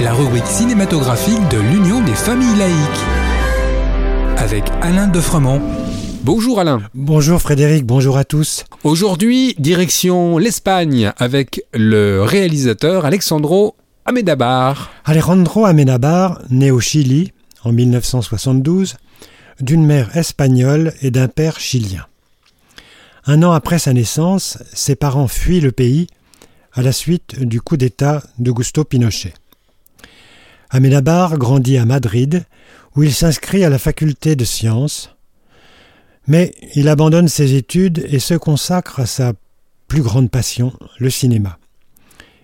La rubrique cinématographique de l'Union des familles laïques. Avec Alain Defremont. Bonjour Alain. Bonjour Frédéric, bonjour à tous. Aujourd'hui, direction l'Espagne avec le réalisateur Alexandro Amenabar. Alejandro Amenabar, né au Chili en 1972, d'une mère espagnole et d'un père chilien. Un an après sa naissance, ses parents fuient le pays à la suite du coup d'État d'Augusto Pinochet. Amenabar grandit à Madrid, où il s'inscrit à la faculté de sciences, mais il abandonne ses études et se consacre à sa plus grande passion, le cinéma.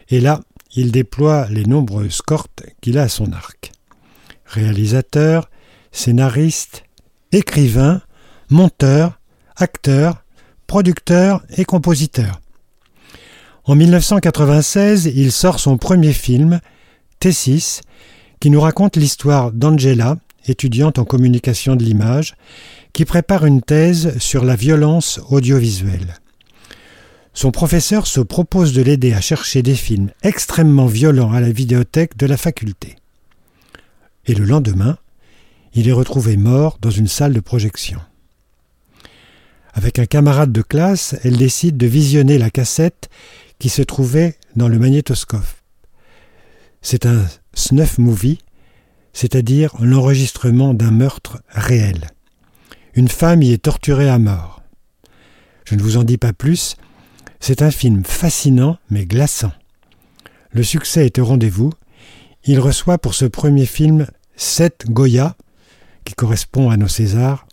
Et là, il déploie les nombreuses cortes qu'il a à son arc. Réalisateur, scénariste, écrivain, monteur, acteur, producteur et compositeur. En 1996, il sort son premier film, T6, qui nous raconte l'histoire d'Angela, étudiante en communication de l'image, qui prépare une thèse sur la violence audiovisuelle. Son professeur se propose de l'aider à chercher des films extrêmement violents à la vidéothèque de la faculté. Et le lendemain, il est retrouvé mort dans une salle de projection. Avec un camarade de classe, elle décide de visionner la cassette qui se trouvait dans le magnétoscope. C'est un snuff movie, c'est-à-dire l'enregistrement d'un meurtre réel. Une femme y est torturée à mort. Je ne vous en dis pas plus, c'est un film fascinant mais glaçant. Le succès est au rendez-vous. Il reçoit pour ce premier film sept Goya, qui correspond à nos Césars,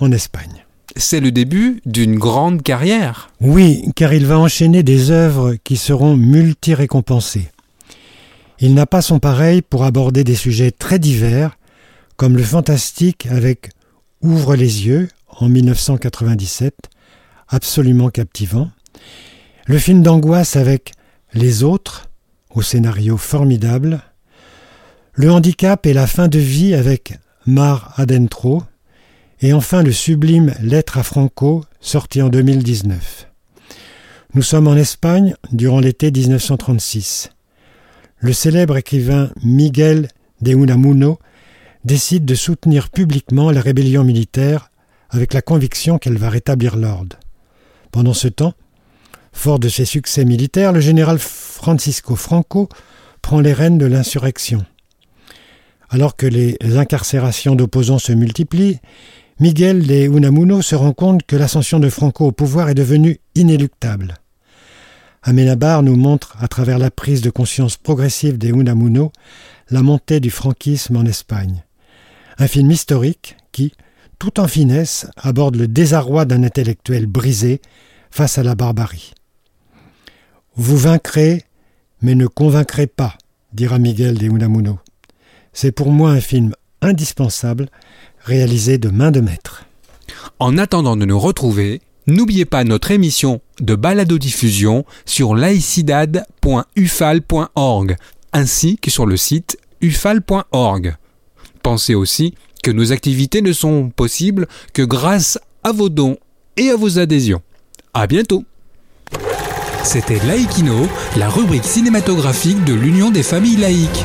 en Espagne c'est le début d'une grande carrière. Oui, car il va enchaîner des œuvres qui seront multi-récompensées. Il n'a pas son pareil pour aborder des sujets très divers, comme le fantastique avec Ouvre les yeux en 1997, absolument captivant, le film d'angoisse avec Les autres, au scénario formidable, le handicap et la fin de vie avec Mar Adentro, et enfin le sublime Lettre à Franco, sorti en 2019. Nous sommes en Espagne durant l'été 1936. Le célèbre écrivain Miguel de Unamuno décide de soutenir publiquement la rébellion militaire avec la conviction qu'elle va rétablir l'ordre. Pendant ce temps, fort de ses succès militaires, le général Francisco Franco prend les rênes de l'insurrection. Alors que les incarcérations d'opposants se multiplient, Miguel de Unamuno se rend compte que l'ascension de Franco au pouvoir est devenue inéluctable. Amenabar nous montre, à travers la prise de conscience progressive des Unamuno, la montée du franquisme en Espagne. Un film historique qui, tout en finesse, aborde le désarroi d'un intellectuel brisé face à la barbarie. Vous vaincrez, mais ne convaincrez pas, dira Miguel de Unamuno. C'est pour moi un film indispensable réalisé de main de maître. En attendant de nous retrouver, n'oubliez pas notre émission de balado-diffusion sur laicidad.ufal.org ainsi que sur le site ufal.org. Pensez aussi que nos activités ne sont possibles que grâce à vos dons et à vos adhésions. À bientôt! C'était Laïkino, la rubrique cinématographique de l'Union des familles laïques.